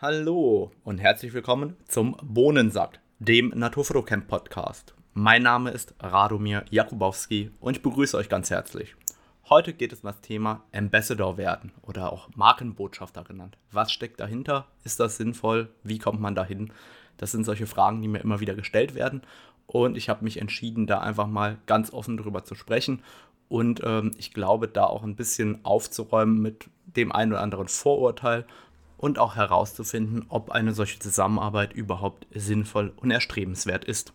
Hallo und herzlich willkommen zum Bohnensack, dem Naturfotocamp Podcast. Mein Name ist Radomir Jakubowski und ich begrüße euch ganz herzlich. Heute geht es um das Thema Ambassador werden oder auch Markenbotschafter genannt. Was steckt dahinter? Ist das sinnvoll? Wie kommt man dahin? Das sind solche Fragen, die mir immer wieder gestellt werden und ich habe mich entschieden, da einfach mal ganz offen drüber zu sprechen und ähm, ich glaube, da auch ein bisschen aufzuräumen mit dem einen oder anderen Vorurteil und auch herauszufinden, ob eine solche Zusammenarbeit überhaupt sinnvoll und erstrebenswert ist.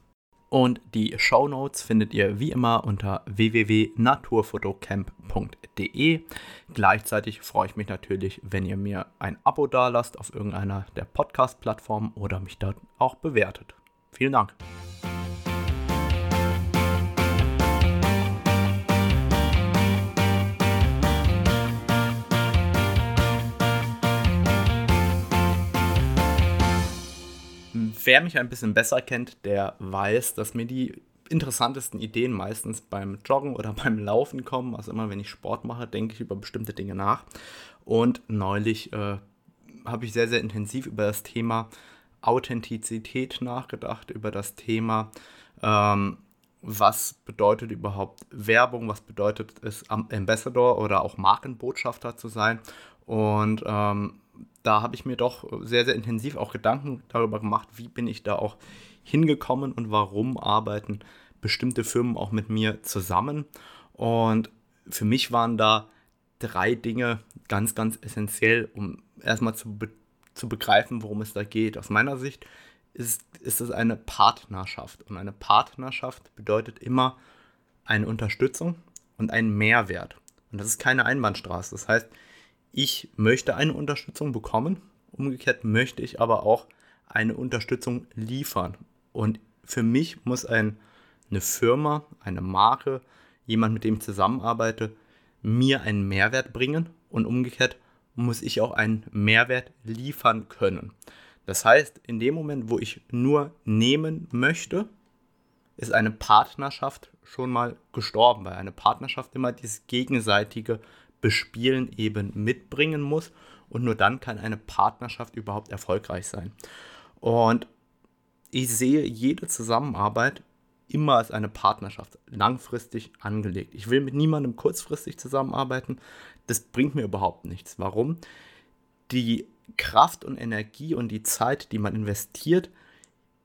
Und die Show Notes findet ihr wie immer unter www.naturfotocamp.de. Gleichzeitig freue ich mich natürlich, wenn ihr mir ein Abo dalasst auf irgendeiner der Podcast-Plattformen oder mich dort auch bewertet. Vielen Dank. Wer mich ein bisschen besser kennt, der weiß, dass mir die interessantesten Ideen meistens beim Joggen oder beim Laufen kommen. Also immer wenn ich Sport mache, denke ich über bestimmte Dinge nach. Und neulich äh, habe ich sehr, sehr intensiv über das Thema Authentizität nachgedacht, über das Thema, ähm, was bedeutet überhaupt Werbung, was bedeutet es, Ambassador oder auch Markenbotschafter zu sein. Und ähm, da habe ich mir doch sehr, sehr intensiv auch Gedanken darüber gemacht, wie bin ich da auch hingekommen und warum arbeiten bestimmte Firmen auch mit mir zusammen. Und für mich waren da drei Dinge ganz, ganz essentiell, um erstmal zu, be zu begreifen, worum es da geht. Aus meiner Sicht ist, ist es eine Partnerschaft. Und eine Partnerschaft bedeutet immer eine Unterstützung und einen Mehrwert. Und das ist keine Einbahnstraße. Das heißt, ich möchte eine Unterstützung bekommen, umgekehrt möchte ich aber auch eine Unterstützung liefern. Und für mich muss ein, eine Firma, eine Marke, jemand, mit dem ich zusammenarbeite, mir einen Mehrwert bringen und umgekehrt muss ich auch einen Mehrwert liefern können. Das heißt, in dem Moment, wo ich nur nehmen möchte, ist eine Partnerschaft schon mal gestorben, weil eine Partnerschaft immer dieses gegenseitige Bespielen eben mitbringen muss. Und nur dann kann eine Partnerschaft überhaupt erfolgreich sein. Und ich sehe jede Zusammenarbeit immer als eine Partnerschaft, langfristig angelegt. Ich will mit niemandem kurzfristig zusammenarbeiten. Das bringt mir überhaupt nichts. Warum? Die Kraft und Energie und die Zeit, die man investiert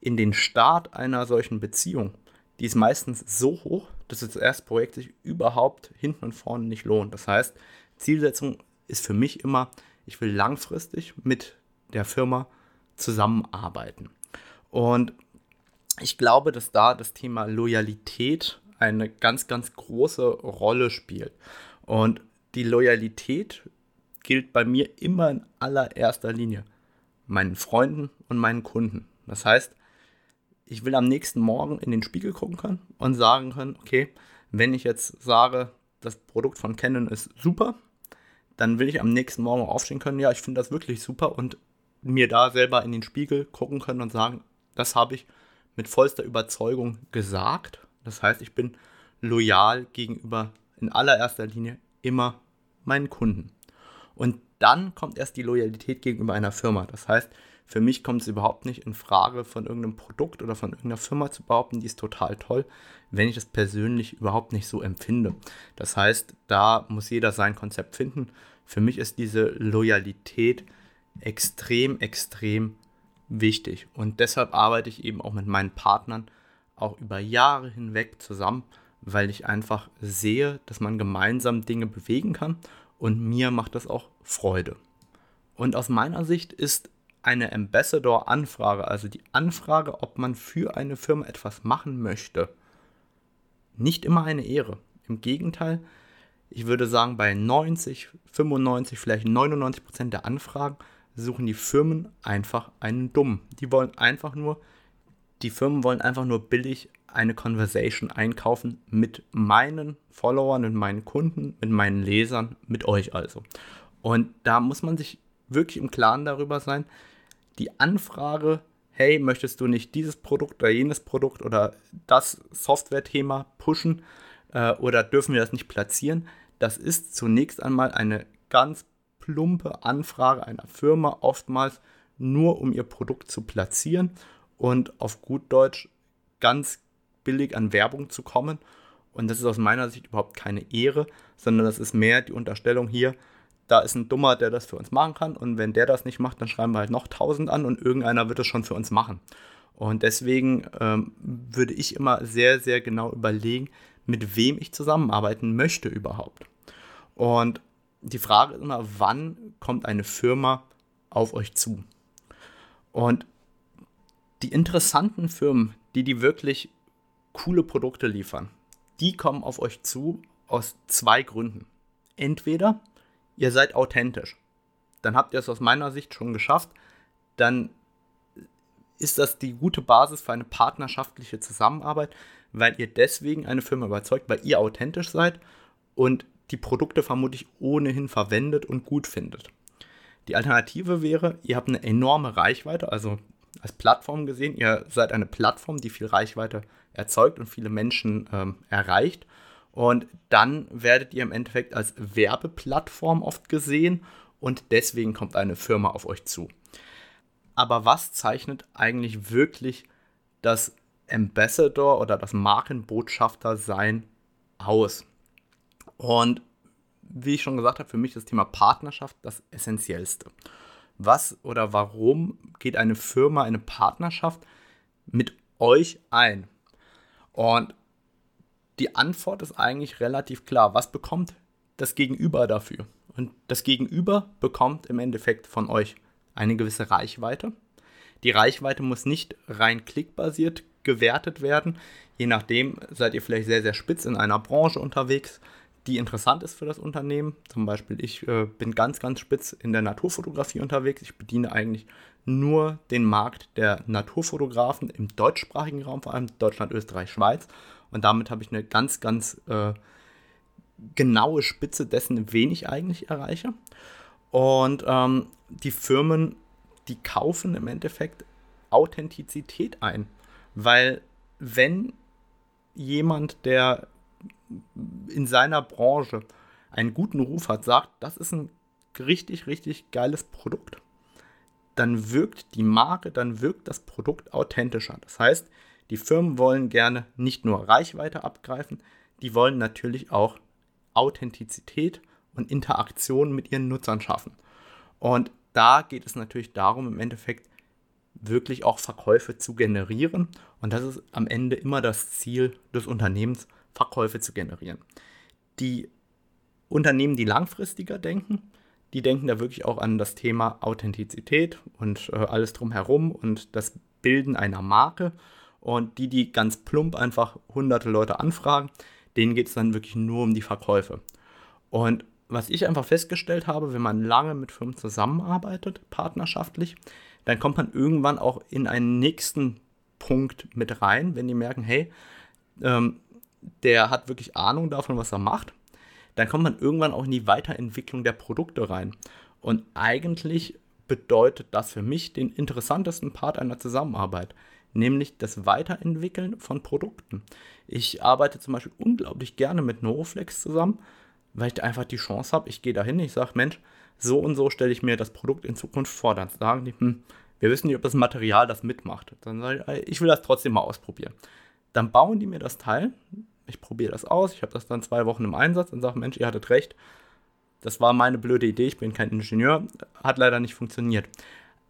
in den Start einer solchen Beziehung, die ist meistens so hoch, dass das erste Projekt sich überhaupt hinten und vorne nicht lohnt. Das heißt, Zielsetzung ist für mich immer, ich will langfristig mit der Firma zusammenarbeiten. Und ich glaube, dass da das Thema Loyalität eine ganz, ganz große Rolle spielt. Und die Loyalität gilt bei mir immer in allererster Linie meinen Freunden und meinen Kunden. Das heißt, ich will am nächsten Morgen in den Spiegel gucken können und sagen können, okay, wenn ich jetzt sage, das Produkt von Canon ist super, dann will ich am nächsten Morgen aufstehen können, ja, ich finde das wirklich super und mir da selber in den Spiegel gucken können und sagen, das habe ich mit vollster Überzeugung gesagt. Das heißt, ich bin loyal gegenüber in allererster Linie immer meinen Kunden. Und dann kommt erst die Loyalität gegenüber einer Firma. Das heißt, für mich kommt es überhaupt nicht in Frage, von irgendeinem Produkt oder von irgendeiner Firma zu behaupten, die ist total toll, wenn ich das persönlich überhaupt nicht so empfinde. Das heißt, da muss jeder sein Konzept finden. Für mich ist diese Loyalität extrem, extrem wichtig. Und deshalb arbeite ich eben auch mit meinen Partnern auch über Jahre hinweg zusammen, weil ich einfach sehe, dass man gemeinsam Dinge bewegen kann und mir macht das auch Freude. Und aus meiner Sicht ist eine Ambassador-Anfrage, also die Anfrage, ob man für eine Firma etwas machen möchte, nicht immer eine Ehre. Im Gegenteil, ich würde sagen, bei 90, 95, vielleicht 99 Prozent der Anfragen suchen die Firmen einfach einen Dumm. Die wollen einfach nur, die Firmen wollen einfach nur billig eine Conversation einkaufen mit meinen Followern, mit meinen Kunden, mit meinen Lesern, mit euch also. Und da muss man sich wirklich im Klaren darüber sein, die Anfrage, hey, möchtest du nicht dieses Produkt oder jenes Produkt oder das Software-Thema pushen äh, oder dürfen wir das nicht platzieren? Das ist zunächst einmal eine ganz plumpe Anfrage einer Firma, oftmals nur um ihr Produkt zu platzieren und auf gut Deutsch ganz billig an Werbung zu kommen. Und das ist aus meiner Sicht überhaupt keine Ehre, sondern das ist mehr die Unterstellung hier, da ist ein Dummer, der das für uns machen kann. Und wenn der das nicht macht, dann schreiben wir halt noch 1000 an und irgendeiner wird es schon für uns machen. Und deswegen ähm, würde ich immer sehr, sehr genau überlegen, mit wem ich zusammenarbeiten möchte überhaupt. Und die Frage ist immer, wann kommt eine Firma auf euch zu? Und die interessanten Firmen, die die wirklich coole Produkte liefern, die kommen auf euch zu aus zwei Gründen. Entweder ihr seid authentisch. Dann habt ihr es aus meiner Sicht schon geschafft. Dann ist das die gute Basis für eine partnerschaftliche Zusammenarbeit, weil ihr deswegen eine Firma überzeugt, weil ihr authentisch seid und die Produkte vermutlich ohnehin verwendet und gut findet. Die Alternative wäre, ihr habt eine enorme Reichweite, also als Plattform gesehen, ihr seid eine Plattform, die viel Reichweite erzeugt und viele Menschen ähm, erreicht. Und dann werdet ihr im Endeffekt als Werbeplattform oft gesehen und deswegen kommt eine Firma auf euch zu. Aber was zeichnet eigentlich wirklich das Ambassador oder das Markenbotschafter sein aus? Und wie ich schon gesagt habe, für mich ist das Thema Partnerschaft das Essentiellste. Was oder warum geht eine Firma eine Partnerschaft mit euch ein? Und die Antwort ist eigentlich relativ klar. Was bekommt das Gegenüber dafür? Und das Gegenüber bekommt im Endeffekt von euch eine gewisse Reichweite. Die Reichweite muss nicht rein klickbasiert gewertet werden. Je nachdem seid ihr vielleicht sehr, sehr spitz in einer Branche unterwegs, die interessant ist für das Unternehmen. Zum Beispiel, ich äh, bin ganz, ganz spitz in der Naturfotografie unterwegs. Ich bediene eigentlich nur den Markt der Naturfotografen im deutschsprachigen Raum, vor allem Deutschland, Österreich, Schweiz. Und damit habe ich eine ganz, ganz äh, genaue Spitze dessen, wen ich eigentlich erreiche. Und ähm, die Firmen, die kaufen im Endeffekt Authentizität ein. Weil wenn jemand, der in seiner Branche einen guten Ruf hat, sagt, das ist ein richtig, richtig geiles Produkt, dann wirkt die Marke, dann wirkt das Produkt authentischer. Das heißt, die Firmen wollen gerne nicht nur Reichweite abgreifen, die wollen natürlich auch Authentizität und Interaktion mit ihren Nutzern schaffen. Und da geht es natürlich darum, im Endeffekt wirklich auch Verkäufe zu generieren. Und das ist am Ende immer das Ziel des Unternehmens, Verkäufe zu generieren. Die Unternehmen, die langfristiger denken, die denken da wirklich auch an das Thema Authentizität und äh, alles drumherum und das Bilden einer Marke. Und die, die ganz plump einfach hunderte Leute anfragen, denen geht es dann wirklich nur um die Verkäufe. Und was ich einfach festgestellt habe, wenn man lange mit Firmen zusammenarbeitet, partnerschaftlich, dann kommt man irgendwann auch in einen nächsten Punkt mit rein, wenn die merken, hey, ähm, der hat wirklich Ahnung davon, was er macht, dann kommt man irgendwann auch in die Weiterentwicklung der Produkte rein. Und eigentlich bedeutet das für mich den interessantesten Part einer Zusammenarbeit, nämlich das Weiterentwickeln von Produkten. Ich arbeite zum Beispiel unglaublich gerne mit Noroflex zusammen, weil ich da einfach die Chance habe, ich gehe da hin, ich sage, Mensch, so und so stelle ich mir das Produkt in Zukunft vor. Dann sagen die, hm, wir wissen nicht, ob das Material das mitmacht. Dann sage ich, ich will das trotzdem mal ausprobieren. Dann bauen die mir das Teil, ich probiere das aus, ich habe das dann zwei Wochen im Einsatz und sage, Mensch, ihr hattet recht, das war meine blöde Idee, ich bin kein Ingenieur, hat leider nicht funktioniert.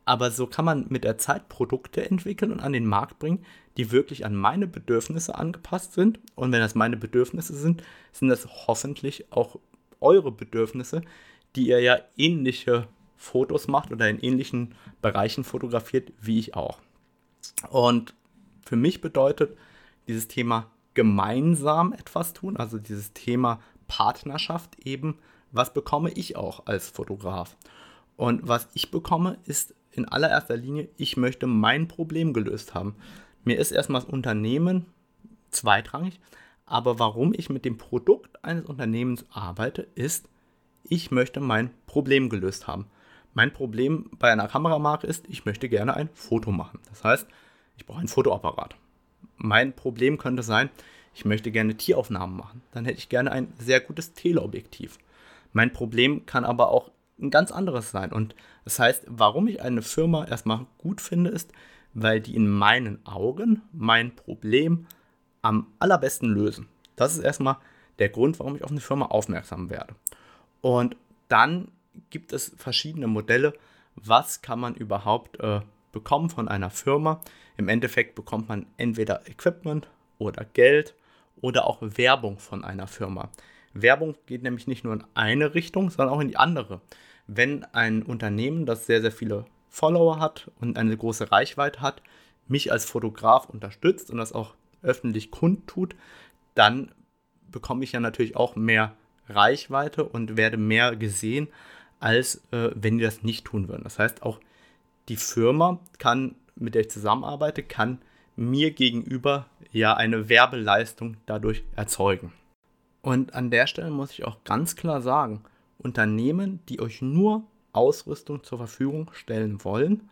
Aber so kann man mit der Zeit Produkte entwickeln und an den Markt bringen, die wirklich an meine Bedürfnisse angepasst sind. Und wenn das meine Bedürfnisse sind, sind das hoffentlich auch eure Bedürfnisse, die ihr ja ähnliche Fotos macht oder in ähnlichen Bereichen fotografiert wie ich auch. Und für mich bedeutet dieses Thema gemeinsam etwas tun, also dieses Thema Partnerschaft eben, was bekomme ich auch als Fotograf? Und was ich bekomme, ist in allererster Linie, ich möchte mein Problem gelöst haben. Mir ist erstmal das Unternehmen zweitrangig, aber warum ich mit dem Produkt eines Unternehmens arbeite, ist, ich möchte mein Problem gelöst haben. Mein Problem bei einer Kameramarke ist, ich möchte gerne ein Foto machen. Das heißt, ich brauche einen Fotoapparat. Mein Problem könnte sein, ich möchte gerne Tieraufnahmen machen. Dann hätte ich gerne ein sehr gutes Teleobjektiv. Mein Problem kann aber auch ein ganz anderes sein. Und das heißt, warum ich eine Firma erstmal gut finde, ist, weil die in meinen Augen mein Problem am allerbesten lösen. Das ist erstmal der Grund, warum ich auf eine Firma aufmerksam werde. Und dann gibt es verschiedene Modelle, was kann man überhaupt äh, bekommen von einer Firma. Im Endeffekt bekommt man entweder Equipment oder Geld oder auch Werbung von einer Firma. Werbung geht nämlich nicht nur in eine Richtung, sondern auch in die andere. Wenn ein Unternehmen, das sehr, sehr viele Follower hat und eine große Reichweite hat, mich als Fotograf unterstützt und das auch öffentlich kundtut, dann bekomme ich ja natürlich auch mehr Reichweite und werde mehr gesehen, als äh, wenn die das nicht tun würden. Das heißt, auch die Firma kann, mit der ich zusammenarbeite, kann mir gegenüber ja eine Werbeleistung dadurch erzeugen. Und an der Stelle muss ich auch ganz klar sagen, Unternehmen, die euch nur Ausrüstung zur Verfügung stellen wollen,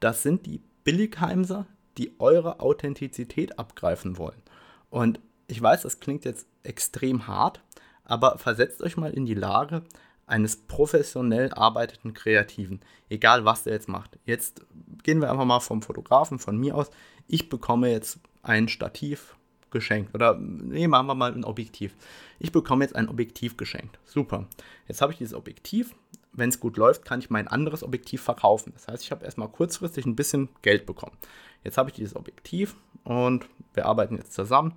das sind die Billigheimser, die eure Authentizität abgreifen wollen. Und ich weiß, das klingt jetzt extrem hart, aber versetzt euch mal in die Lage eines professionell arbeitenden Kreativen, egal was der jetzt macht. Jetzt gehen wir einfach mal vom Fotografen, von mir aus. Ich bekomme jetzt ein Stativ geschenkt oder nee, machen wir mal ein Objektiv. Ich bekomme jetzt ein Objektiv geschenkt. Super. Jetzt habe ich dieses Objektiv. Wenn es gut läuft, kann ich mein anderes Objektiv verkaufen. Das heißt, ich habe erstmal kurzfristig ein bisschen Geld bekommen. Jetzt habe ich dieses Objektiv und wir arbeiten jetzt zusammen.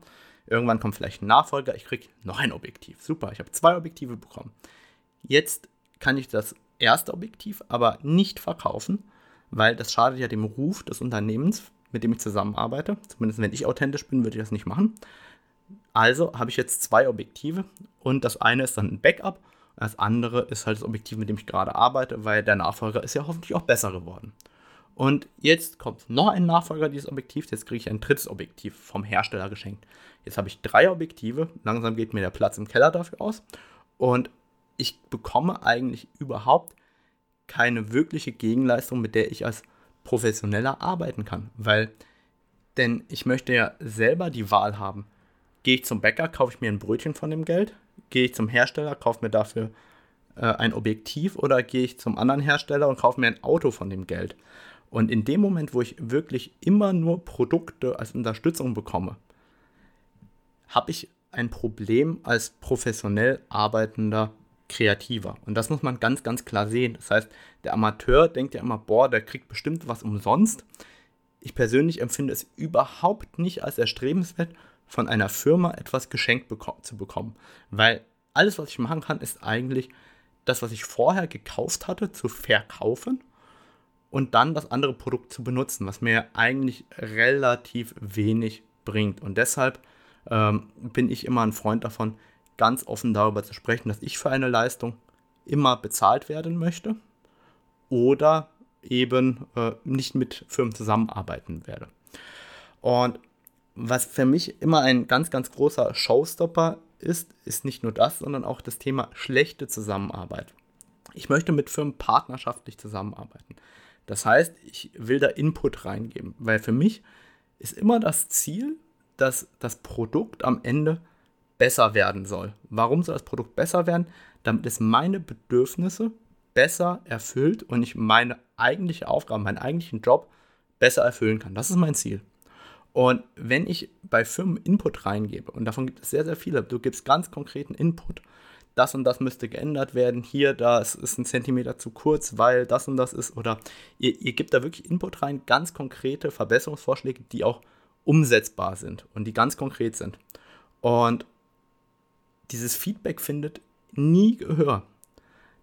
Irgendwann kommt vielleicht ein Nachfolger, ich kriege noch ein Objektiv. Super, ich habe zwei Objektive bekommen. Jetzt kann ich das erste Objektiv aber nicht verkaufen, weil das schadet ja dem Ruf des Unternehmens, mit dem ich zusammenarbeite. Zumindest wenn ich authentisch bin, würde ich das nicht machen. Also habe ich jetzt zwei Objektive und das eine ist dann ein Backup das andere ist halt das Objektiv, mit dem ich gerade arbeite, weil der Nachfolger ist ja hoffentlich auch besser geworden. Und jetzt kommt noch ein Nachfolger dieses Objektivs. Jetzt kriege ich ein drittes Objektiv vom Hersteller geschenkt. Jetzt habe ich drei Objektive. Langsam geht mir der Platz im Keller dafür aus. Und ich bekomme eigentlich überhaupt keine wirkliche Gegenleistung, mit der ich als Professioneller arbeiten kann. Weil, denn ich möchte ja selber die Wahl haben. Gehe ich zum Bäcker, kaufe ich mir ein Brötchen von dem Geld? Gehe ich zum Hersteller, kaufe mir dafür äh, ein Objektiv oder gehe ich zum anderen Hersteller und kaufe mir ein Auto von dem Geld? Und in dem Moment, wo ich wirklich immer nur Produkte als Unterstützung bekomme, habe ich ein Problem als professionell arbeitender Kreativer. Und das muss man ganz, ganz klar sehen. Das heißt, der Amateur denkt ja immer, boah, der kriegt bestimmt was umsonst. Ich persönlich empfinde es überhaupt nicht als erstrebenswert, von einer Firma etwas geschenkt beko zu bekommen. Weil alles, was ich machen kann, ist eigentlich das, was ich vorher gekauft hatte, zu verkaufen und dann das andere Produkt zu benutzen, was mir eigentlich relativ wenig bringt. Und deshalb ähm, bin ich immer ein Freund davon, ganz offen darüber zu sprechen, dass ich für eine Leistung immer bezahlt werden möchte oder eben äh, nicht mit Firmen zusammenarbeiten werde. Und was für mich immer ein ganz, ganz großer Showstopper ist, ist nicht nur das, sondern auch das Thema schlechte Zusammenarbeit. Ich möchte mit Firmen partnerschaftlich zusammenarbeiten. Das heißt, ich will da Input reingeben, weil für mich ist immer das Ziel, dass das Produkt am Ende besser werden soll. Warum soll das Produkt besser werden? Damit es meine Bedürfnisse besser erfüllt und ich meine eigentliche Aufgabe, meinen eigentlichen Job besser erfüllen kann. Das ist mein Ziel. Und wenn ich bei Firmen Input reingebe, und davon gibt es sehr, sehr viele, du gibst ganz konkreten Input, das und das müsste geändert werden, hier, das ist ein Zentimeter zu kurz, weil das und das ist, oder ihr, ihr gebt da wirklich Input rein, ganz konkrete Verbesserungsvorschläge, die auch umsetzbar sind und die ganz konkret sind. Und dieses Feedback findet nie Gehör.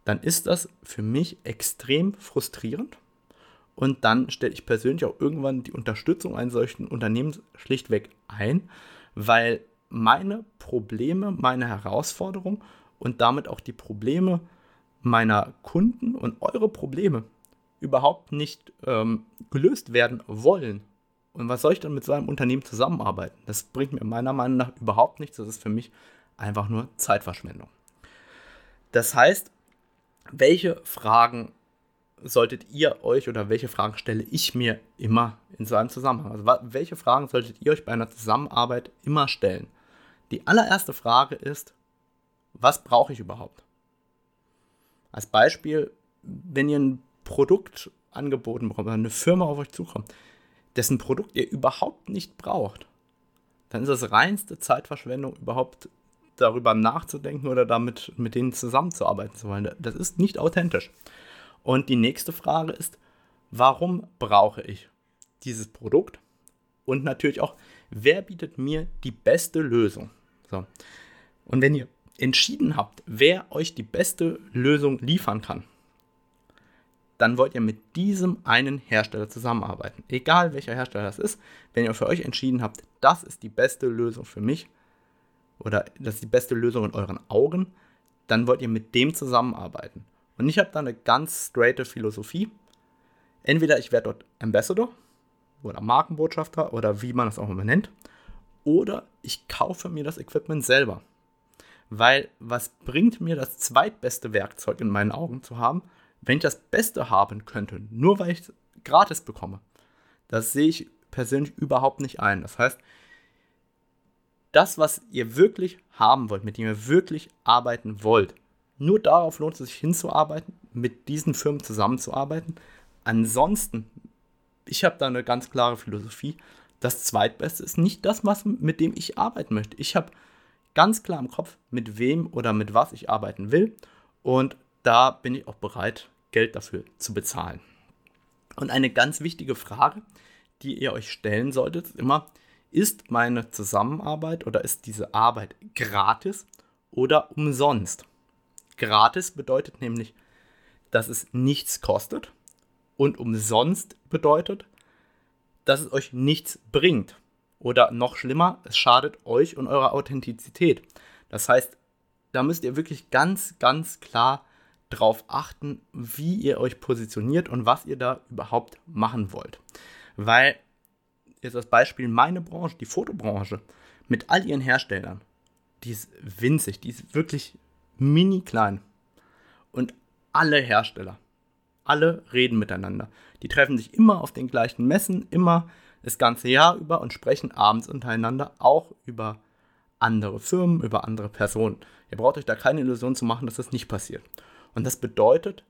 Dann ist das für mich extrem frustrierend. Und dann stelle ich persönlich auch irgendwann die Unterstützung eines solchen Unternehmens schlichtweg ein, weil meine Probleme, meine Herausforderungen und damit auch die Probleme meiner Kunden und eure Probleme überhaupt nicht ähm, gelöst werden wollen. Und was soll ich dann mit so einem Unternehmen zusammenarbeiten? Das bringt mir meiner Meinung nach überhaupt nichts. Das ist für mich einfach nur Zeitverschwendung. Das heißt, welche Fragen solltet ihr euch oder welche Fragen stelle ich mir immer in so einem Zusammenhang? Also welche Fragen solltet ihr euch bei einer Zusammenarbeit immer stellen? Die allererste Frage ist, was brauche ich überhaupt? Als Beispiel, wenn ihr ein Produkt angeboten bekommt, eine Firma auf euch zukommt, dessen Produkt ihr überhaupt nicht braucht, dann ist das reinste Zeitverschwendung, überhaupt darüber nachzudenken oder damit mit denen zusammenzuarbeiten zu wollen. Das ist nicht authentisch. Und die nächste Frage ist, warum brauche ich dieses Produkt? Und natürlich auch, wer bietet mir die beste Lösung? So. Und wenn ihr entschieden habt, wer euch die beste Lösung liefern kann, dann wollt ihr mit diesem einen Hersteller zusammenarbeiten. Egal welcher Hersteller das ist, wenn ihr für euch entschieden habt, das ist die beste Lösung für mich oder das ist die beste Lösung in euren Augen, dann wollt ihr mit dem zusammenarbeiten. Und ich habe da eine ganz straighte Philosophie. Entweder ich werde dort Ambassador oder Markenbotschafter oder wie man das auch immer nennt, oder ich kaufe mir das Equipment selber. Weil was bringt mir das zweitbeste Werkzeug in meinen Augen zu haben, wenn ich das Beste haben könnte, nur weil ich es gratis bekomme? Das sehe ich persönlich überhaupt nicht ein. Das heißt, das, was ihr wirklich haben wollt, mit dem ihr wirklich arbeiten wollt, nur darauf lohnt es sich hinzuarbeiten, mit diesen Firmen zusammenzuarbeiten. Ansonsten, ich habe da eine ganz klare Philosophie, das Zweitbeste ist nicht das, was, mit dem ich arbeiten möchte. Ich habe ganz klar im Kopf, mit wem oder mit was ich arbeiten will. Und da bin ich auch bereit, Geld dafür zu bezahlen. Und eine ganz wichtige Frage, die ihr euch stellen solltet, ist immer, ist meine Zusammenarbeit oder ist diese Arbeit gratis oder umsonst? Gratis bedeutet nämlich, dass es nichts kostet und umsonst bedeutet, dass es euch nichts bringt. Oder noch schlimmer, es schadet euch und eurer Authentizität. Das heißt, da müsst ihr wirklich ganz, ganz klar drauf achten, wie ihr euch positioniert und was ihr da überhaupt machen wollt. Weil, jetzt das Beispiel meine Branche, die Fotobranche, mit all ihren Herstellern, die ist winzig, die ist wirklich mini klein. Und alle Hersteller, alle reden miteinander. Die treffen sich immer auf den gleichen Messen, immer das ganze Jahr über und sprechen abends untereinander auch über andere Firmen, über andere Personen. Ihr braucht euch da keine Illusion zu machen, dass das nicht passiert. Und das bedeutet,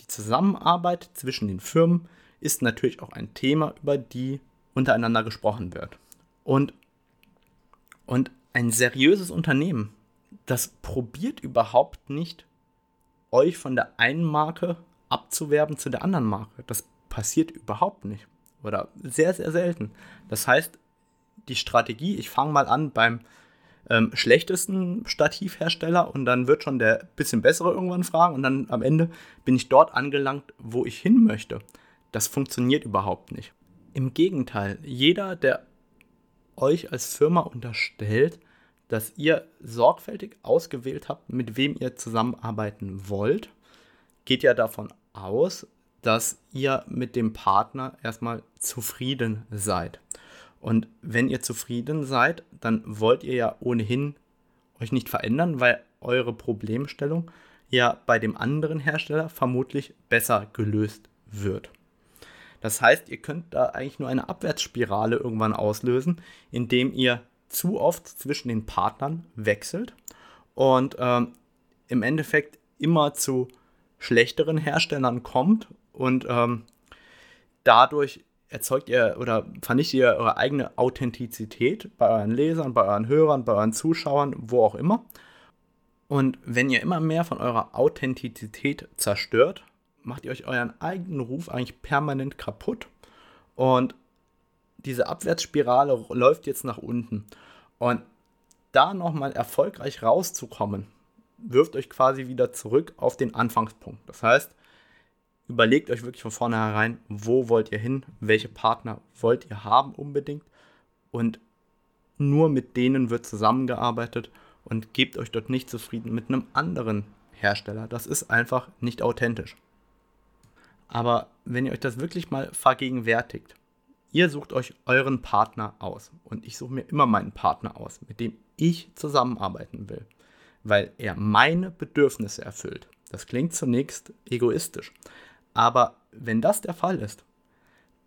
die Zusammenarbeit zwischen den Firmen ist natürlich auch ein Thema, über die untereinander gesprochen wird. Und, und ein seriöses Unternehmen, das probiert überhaupt nicht, euch von der einen Marke abzuwerben zu der anderen Marke. Das passiert überhaupt nicht. Oder sehr, sehr selten. Das heißt, die Strategie, ich fange mal an beim ähm, schlechtesten Stativhersteller und dann wird schon der bisschen bessere irgendwann fragen und dann am Ende bin ich dort angelangt, wo ich hin möchte. Das funktioniert überhaupt nicht. Im Gegenteil, jeder, der euch als Firma unterstellt, dass ihr sorgfältig ausgewählt habt, mit wem ihr zusammenarbeiten wollt, geht ja davon aus, dass ihr mit dem Partner erstmal zufrieden seid. Und wenn ihr zufrieden seid, dann wollt ihr ja ohnehin euch nicht verändern, weil eure Problemstellung ja bei dem anderen Hersteller vermutlich besser gelöst wird. Das heißt, ihr könnt da eigentlich nur eine Abwärtsspirale irgendwann auslösen, indem ihr zu oft zwischen den Partnern wechselt und ähm, im Endeffekt immer zu schlechteren Herstellern kommt und ähm, dadurch erzeugt ihr oder vernichtet ihr eure eigene Authentizität bei euren Lesern, bei euren Hörern, bei euren Zuschauern, wo auch immer. Und wenn ihr immer mehr von eurer Authentizität zerstört, macht ihr euch euren eigenen Ruf eigentlich permanent kaputt. Und diese Abwärtsspirale läuft jetzt nach unten. Und da nochmal erfolgreich rauszukommen, wirft euch quasi wieder zurück auf den Anfangspunkt. Das heißt, überlegt euch wirklich von vornherein, wo wollt ihr hin, welche Partner wollt ihr haben unbedingt und nur mit denen wird zusammengearbeitet und gebt euch dort nicht zufrieden mit einem anderen Hersteller. Das ist einfach nicht authentisch. Aber wenn ihr euch das wirklich mal vergegenwärtigt, Ihr sucht euch euren Partner aus und ich suche mir immer meinen Partner aus, mit dem ich zusammenarbeiten will, weil er meine Bedürfnisse erfüllt. Das klingt zunächst egoistisch, aber wenn das der Fall ist,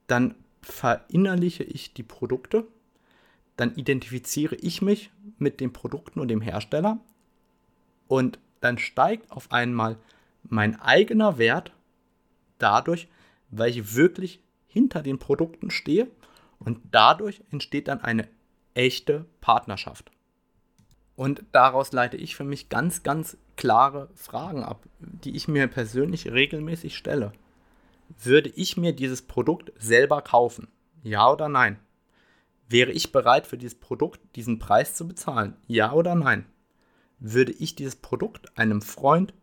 dann verinnerliche ich die Produkte, dann identifiziere ich mich mit den Produkten und dem Hersteller und dann steigt auf einmal mein eigener Wert dadurch, weil ich wirklich hinter den Produkten stehe und dadurch entsteht dann eine echte Partnerschaft. Und daraus leite ich für mich ganz, ganz klare Fragen ab, die ich mir persönlich regelmäßig stelle. Würde ich mir dieses Produkt selber kaufen? Ja oder nein? Wäre ich bereit für dieses Produkt diesen Preis zu bezahlen? Ja oder nein? Würde ich dieses Produkt einem Freund,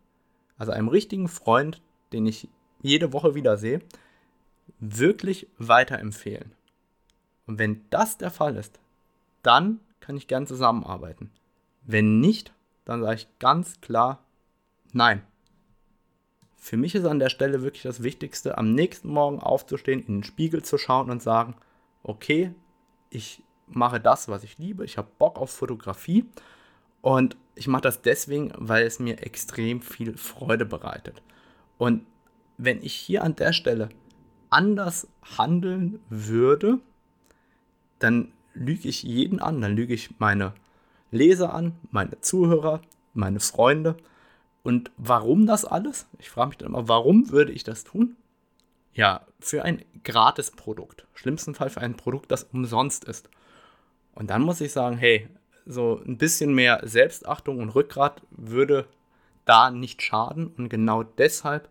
also einem richtigen Freund, den ich jede Woche wieder sehe, wirklich weiterempfehlen? Und wenn das der Fall ist, dann kann ich gern zusammenarbeiten. Wenn nicht, dann sage ich ganz klar nein. Für mich ist an der Stelle wirklich das Wichtigste, am nächsten Morgen aufzustehen, in den Spiegel zu schauen und sagen, okay, ich mache das, was ich liebe, ich habe Bock auf Fotografie und ich mache das deswegen, weil es mir extrem viel Freude bereitet. Und wenn ich hier an der Stelle anders handeln würde, dann lüge ich jeden an, dann lüge ich meine Leser an, meine Zuhörer, meine Freunde. Und warum das alles? Ich frage mich dann immer, warum würde ich das tun? Ja, für ein Gratisprodukt. Schlimmsten Fall für ein Produkt, das umsonst ist. Und dann muss ich sagen, hey, so ein bisschen mehr Selbstachtung und Rückgrat würde da nicht schaden. Und genau deshalb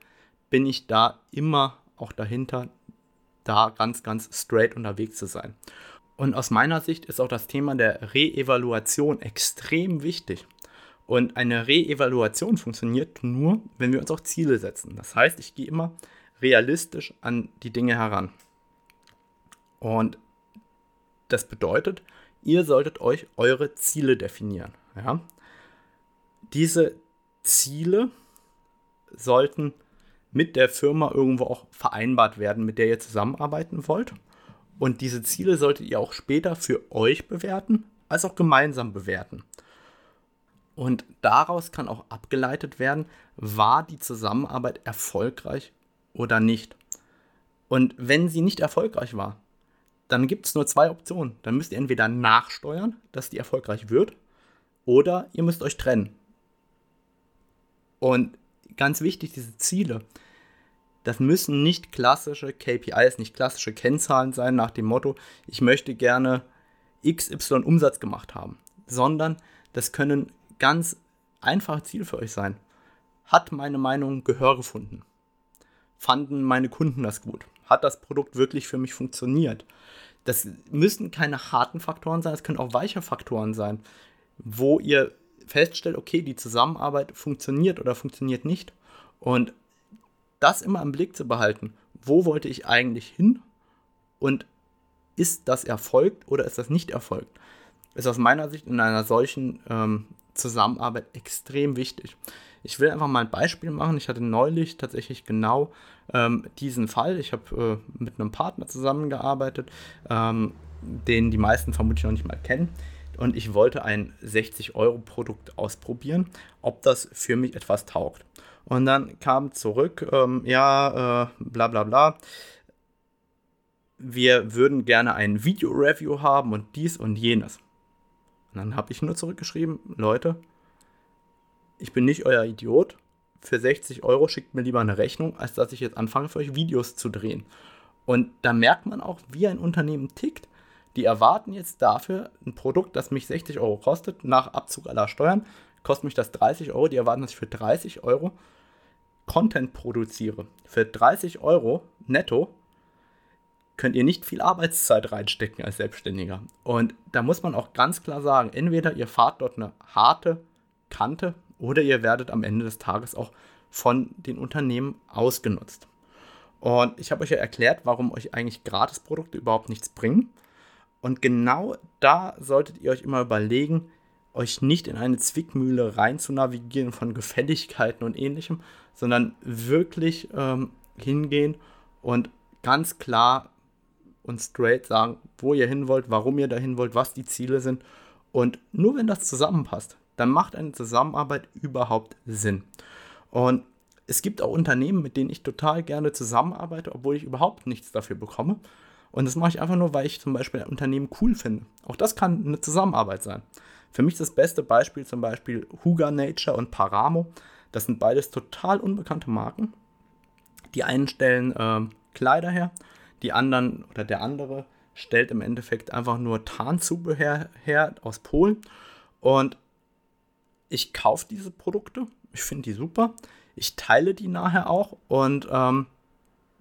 bin ich da immer auch dahinter, da ganz, ganz straight unterwegs zu sein. Und aus meiner Sicht ist auch das Thema der Reevaluation extrem wichtig. Und eine Reevaluation funktioniert nur, wenn wir uns auch Ziele setzen. Das heißt, ich gehe immer realistisch an die Dinge heran. Und das bedeutet, ihr solltet euch eure Ziele definieren. Ja? Diese Ziele sollten mit der Firma irgendwo auch vereinbart werden, mit der ihr zusammenarbeiten wollt. Und diese Ziele solltet ihr auch später für euch bewerten, als auch gemeinsam bewerten. Und daraus kann auch abgeleitet werden, war die Zusammenarbeit erfolgreich oder nicht. Und wenn sie nicht erfolgreich war, dann gibt es nur zwei Optionen. Dann müsst ihr entweder nachsteuern, dass die erfolgreich wird, oder ihr müsst euch trennen. Und ganz wichtig, diese Ziele, das müssen nicht klassische KPIs, nicht klassische Kennzahlen sein nach dem Motto, ich möchte gerne XY Umsatz gemacht haben, sondern das können ganz einfache Ziele für euch sein. Hat meine Meinung Gehör gefunden? Fanden meine Kunden das gut? Hat das Produkt wirklich für mich funktioniert? Das müssen keine harten Faktoren sein, es können auch weiche Faktoren sein, wo ihr feststellt, okay, die Zusammenarbeit funktioniert oder funktioniert nicht. Und das immer im Blick zu behalten. Wo wollte ich eigentlich hin? Und ist das erfolgt oder ist das nicht erfolgt? Ist aus meiner Sicht in einer solchen ähm, Zusammenarbeit extrem wichtig. Ich will einfach mal ein Beispiel machen. Ich hatte neulich tatsächlich genau ähm, diesen Fall. Ich habe äh, mit einem Partner zusammengearbeitet, ähm, den die meisten vermutlich noch nicht mal kennen. Und ich wollte ein 60-Euro-Produkt ausprobieren, ob das für mich etwas taugt. Und dann kam zurück, ähm, ja, äh, bla bla bla. Wir würden gerne ein Video-Review haben und dies und jenes. Und dann habe ich nur zurückgeschrieben, Leute, ich bin nicht euer Idiot. Für 60 Euro schickt mir lieber eine Rechnung, als dass ich jetzt anfange, für euch Videos zu drehen. Und da merkt man auch, wie ein Unternehmen tickt. Die erwarten jetzt dafür ein Produkt, das mich 60 Euro kostet, nach Abzug aller Steuern, kostet mich das 30 Euro. Die erwarten, dass ich für 30 Euro Content produziere, für 30 Euro netto könnt ihr nicht viel Arbeitszeit reinstecken als Selbstständiger. Und da muss man auch ganz klar sagen, entweder ihr fahrt dort eine harte Kante oder ihr werdet am Ende des Tages auch von den Unternehmen ausgenutzt. Und ich habe euch ja erklärt, warum euch eigentlich Gratisprodukte überhaupt nichts bringen. Und genau da solltet ihr euch immer überlegen, euch nicht in eine Zwickmühle rein zu navigieren von Gefälligkeiten und ähnlichem, sondern wirklich ähm, hingehen und ganz klar und straight sagen, wo ihr hin wollt, warum ihr dahin wollt, was die Ziele sind. Und nur wenn das zusammenpasst, dann macht eine Zusammenarbeit überhaupt Sinn. Und es gibt auch Unternehmen, mit denen ich total gerne zusammenarbeite, obwohl ich überhaupt nichts dafür bekomme. Und das mache ich einfach nur, weil ich zum Beispiel ein Unternehmen cool finde. Auch das kann eine Zusammenarbeit sein. Für mich das beste Beispiel zum Beispiel Huga Nature und Paramo. Das sind beides total unbekannte Marken. Die einen stellen äh, Kleider her, die anderen oder der andere stellt im Endeffekt einfach nur Tarnzubehör her aus Polen. Und ich kaufe diese Produkte, ich finde die super, ich teile die nachher auch und ähm,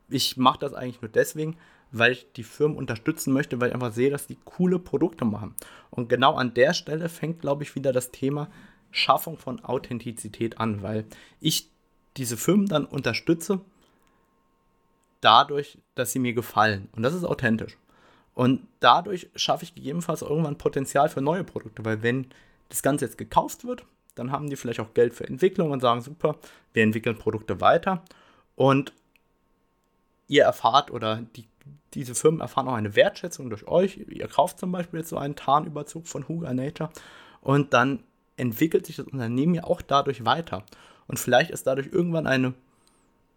ich mache das eigentlich nur deswegen, weil ich die Firmen unterstützen möchte, weil ich einfach sehe, dass die coole Produkte machen. Und genau an der Stelle fängt, glaube ich, wieder das Thema Schaffung von Authentizität an, weil ich diese Firmen dann unterstütze dadurch, dass sie mir gefallen. Und das ist authentisch. Und dadurch schaffe ich gegebenenfalls irgendwann Potenzial für neue Produkte, weil wenn das Ganze jetzt gekauft wird, dann haben die vielleicht auch Geld für Entwicklung und sagen, super, wir entwickeln Produkte weiter. Und ihr erfahrt oder die diese Firmen erfahren auch eine Wertschätzung durch euch. Ihr kauft zum Beispiel jetzt so einen Tarnüberzug von Huga Nature und dann entwickelt sich das Unternehmen ja auch dadurch weiter. Und vielleicht ist dadurch irgendwann eine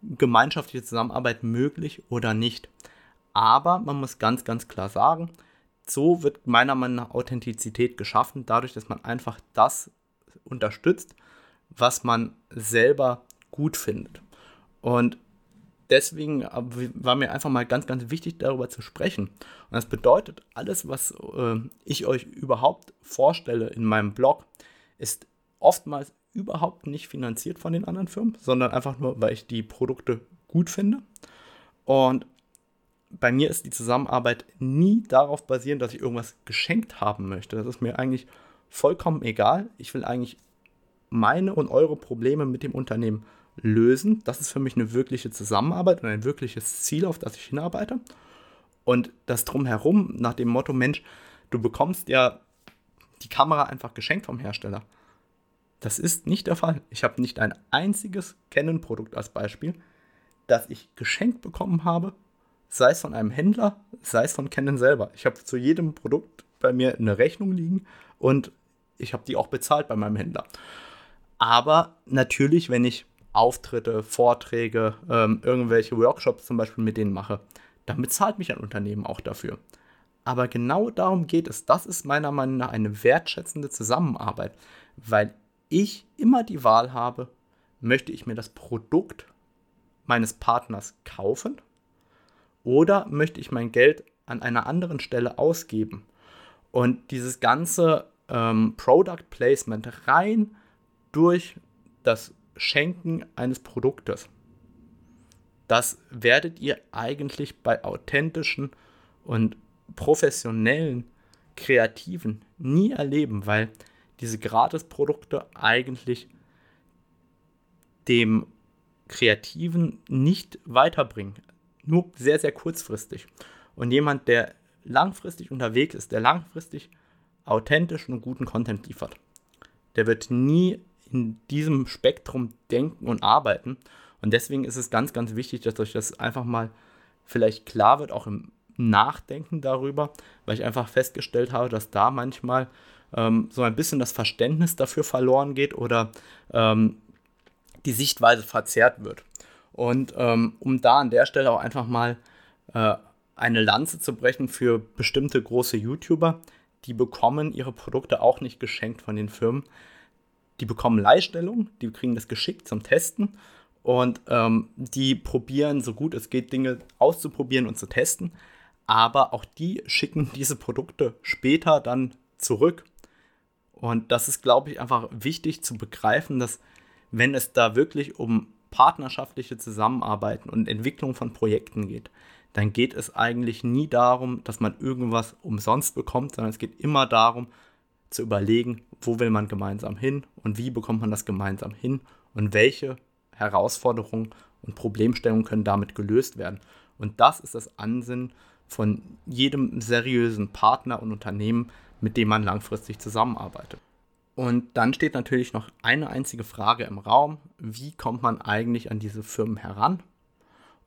gemeinschaftliche Zusammenarbeit möglich oder nicht. Aber man muss ganz, ganz klar sagen, so wird meiner Meinung nach Authentizität geschaffen, dadurch, dass man einfach das unterstützt, was man selber gut findet. Und deswegen äh, war mir einfach mal ganz, ganz wichtig, darüber zu sprechen. Und das bedeutet, alles, was äh, ich euch überhaupt vorstelle in meinem Blog, ist oftmals überhaupt nicht finanziert von den anderen Firmen, sondern einfach nur, weil ich die Produkte gut finde. Und bei mir ist die Zusammenarbeit nie darauf basierend, dass ich irgendwas geschenkt haben möchte. Das ist mir eigentlich vollkommen egal. Ich will eigentlich meine und eure Probleme mit dem Unternehmen lösen. Das ist für mich eine wirkliche Zusammenarbeit und ein wirkliches Ziel, auf das ich hinarbeite. Und das drumherum nach dem Motto, Mensch, du bekommst ja die Kamera einfach geschenkt vom Hersteller. Das ist nicht der Fall. Ich habe nicht ein einziges Canon-Produkt als Beispiel, das ich geschenkt bekommen habe, sei es von einem Händler, sei es von Canon selber. Ich habe zu jedem Produkt bei mir eine Rechnung liegen und ich habe die auch bezahlt bei meinem Händler. Aber natürlich, wenn ich Auftritte, Vorträge, ähm, irgendwelche Workshops zum Beispiel mit denen mache, dann bezahlt mich ein Unternehmen auch dafür. Aber genau darum geht es. Das ist meiner Meinung nach eine wertschätzende Zusammenarbeit, weil ich immer die Wahl habe, möchte ich mir das Produkt meines Partners kaufen oder möchte ich mein Geld an einer anderen Stelle ausgeben. Und dieses ganze ähm, Product Placement rein durch das Schenken eines Produktes. Das werdet ihr eigentlich bei authentischen und professionellen Kreativen nie erleben, weil diese Gratisprodukte eigentlich dem Kreativen nicht weiterbringen. Nur sehr, sehr kurzfristig. Und jemand, der langfristig unterwegs ist, der langfristig authentischen und guten Content liefert, der wird nie in diesem Spektrum denken und arbeiten. Und deswegen ist es ganz, ganz wichtig, dass euch das einfach mal vielleicht klar wird, auch im Nachdenken darüber, weil ich einfach festgestellt habe, dass da manchmal ähm, so ein bisschen das Verständnis dafür verloren geht oder ähm, die Sichtweise verzerrt wird. Und ähm, um da an der Stelle auch einfach mal äh, eine Lanze zu brechen für bestimmte große YouTuber, die bekommen ihre Produkte auch nicht geschenkt von den Firmen, die bekommen Leihstellung, die kriegen das geschickt zum Testen und ähm, die probieren so gut es geht Dinge auszuprobieren und zu testen. Aber auch die schicken diese Produkte später dann zurück. Und das ist, glaube ich, einfach wichtig zu begreifen, dass wenn es da wirklich um partnerschaftliche Zusammenarbeiten und Entwicklung von Projekten geht, dann geht es eigentlich nie darum, dass man irgendwas umsonst bekommt, sondern es geht immer darum, zu überlegen, wo will man gemeinsam hin und wie bekommt man das gemeinsam hin und welche Herausforderungen und Problemstellungen können damit gelöst werden. Und das ist das Ansinnen von jedem seriösen Partner und Unternehmen, mit dem man langfristig zusammenarbeitet. Und dann steht natürlich noch eine einzige Frage im Raum, wie kommt man eigentlich an diese Firmen heran?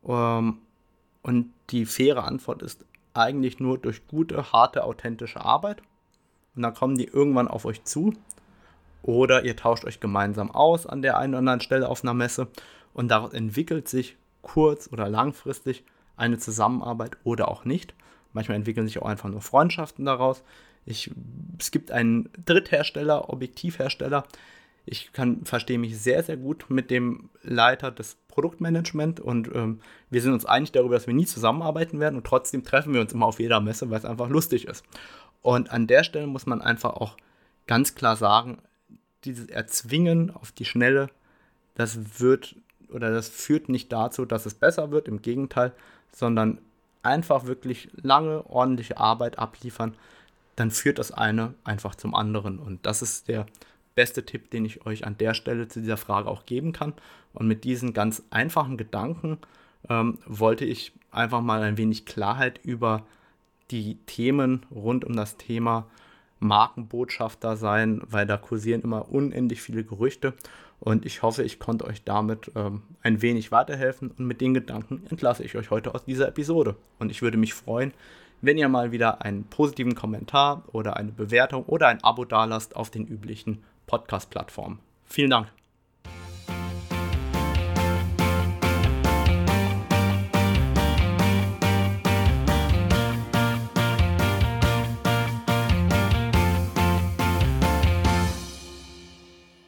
Ähm, und die faire Antwort ist eigentlich nur durch gute, harte, authentische Arbeit und dann kommen die irgendwann auf euch zu. Oder ihr tauscht euch gemeinsam aus an der einen oder anderen Stelle auf einer Messe und daraus entwickelt sich kurz- oder langfristig eine Zusammenarbeit oder auch nicht. Manchmal entwickeln sich auch einfach nur Freundschaften daraus. Ich, es gibt einen Dritthersteller, Objektivhersteller. Ich kann, verstehe mich sehr, sehr gut mit dem Leiter des Produktmanagement und ähm, wir sind uns einig darüber, dass wir nie zusammenarbeiten werden und trotzdem treffen wir uns immer auf jeder Messe, weil es einfach lustig ist. Und an der Stelle muss man einfach auch ganz klar sagen, dieses Erzwingen auf die Schnelle, das wird oder das führt nicht dazu, dass es besser wird, im Gegenteil, sondern einfach wirklich lange, ordentliche Arbeit abliefern, dann führt das eine einfach zum anderen. Und das ist der beste Tipp, den ich euch an der Stelle zu dieser Frage auch geben kann. Und mit diesen ganz einfachen Gedanken ähm, wollte ich einfach mal ein wenig Klarheit über die Themen rund um das Thema Markenbotschafter sein, weil da kursieren immer unendlich viele Gerüchte. Und ich hoffe, ich konnte euch damit ähm, ein wenig weiterhelfen. Und mit den Gedanken entlasse ich euch heute aus dieser Episode. Und ich würde mich freuen, wenn ihr mal wieder einen positiven Kommentar oder eine Bewertung oder ein Abo dalasst auf den üblichen Podcast-Plattformen. Vielen Dank.